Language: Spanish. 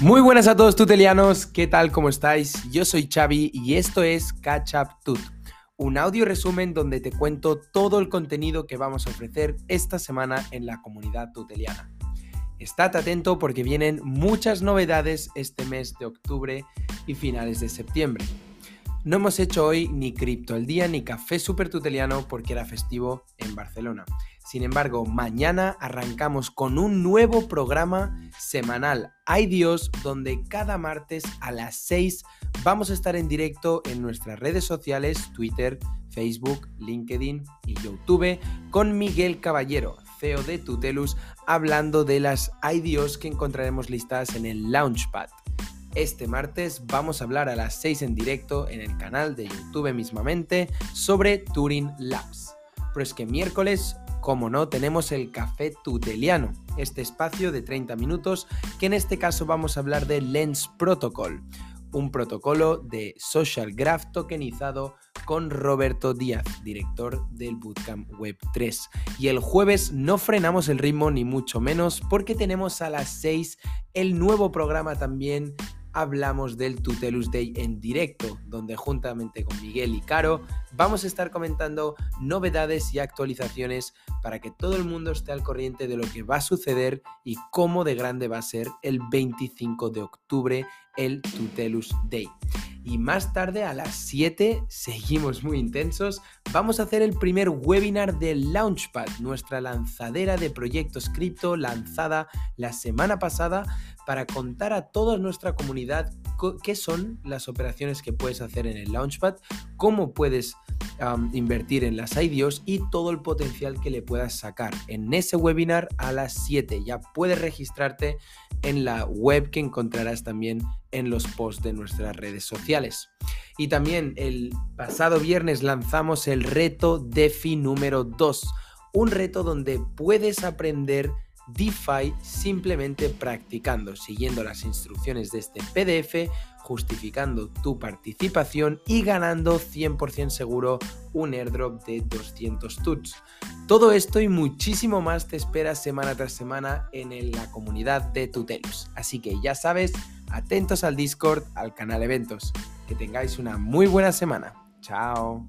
Muy buenas a todos tutelianos, ¿qué tal? ¿Cómo estáis? Yo soy Xavi y esto es Catch Up Tut, un audio resumen donde te cuento todo el contenido que vamos a ofrecer esta semana en la comunidad tuteliana. Estad atento porque vienen muchas novedades este mes de octubre y finales de septiembre. No hemos hecho hoy ni Cripto al Día ni Café Super Tuteliano porque era festivo en Barcelona. Sin embargo, mañana arrancamos con un nuevo programa semanal, Hay Dios, donde cada martes a las 6 vamos a estar en directo en nuestras redes sociales, Twitter, Facebook, LinkedIn y YouTube, con Miguel Caballero, CEO de Tutelus, hablando de las Hay Dios que encontraremos listadas en el Launchpad. Este martes vamos a hablar a las 6 en directo en el canal de YouTube mismamente sobre Turing Labs. Pero es que miércoles, como no, tenemos el Café Tuteliano, este espacio de 30 minutos que en este caso vamos a hablar de Lens Protocol, un protocolo de Social Graph tokenizado con Roberto Díaz, director del Bootcamp Web 3. Y el jueves no frenamos el ritmo ni mucho menos porque tenemos a las 6 el nuevo programa también hablamos del Tutelus Day en directo, donde juntamente con Miguel y Caro vamos a estar comentando novedades y actualizaciones para que todo el mundo esté al corriente de lo que va a suceder y cómo de grande va a ser el 25 de octubre el Tutelus Day. Y más tarde a las 7, seguimos muy intensos, vamos a hacer el primer webinar de Launchpad, nuestra lanzadera de proyectos cripto lanzada la semana pasada para contar a toda nuestra comunidad qué son las operaciones que puedes hacer en el Launchpad, cómo puedes invertir en las IDOs y todo el potencial que le puedas sacar. En ese webinar a las 7 ya puedes registrarte en la web que encontrarás también en los posts de nuestras redes sociales. Y también el pasado viernes lanzamos el reto DeFi número 2, un reto donde puedes aprender DeFi simplemente practicando, siguiendo las instrucciones de este PDF, justificando tu participación y ganando 100% seguro un airdrop de 200 tuts. Todo esto y muchísimo más te espera semana tras semana en la comunidad de Tutelus. Así que ya sabes, atentos al Discord, al canal eventos. Que tengáis una muy buena semana. Chao.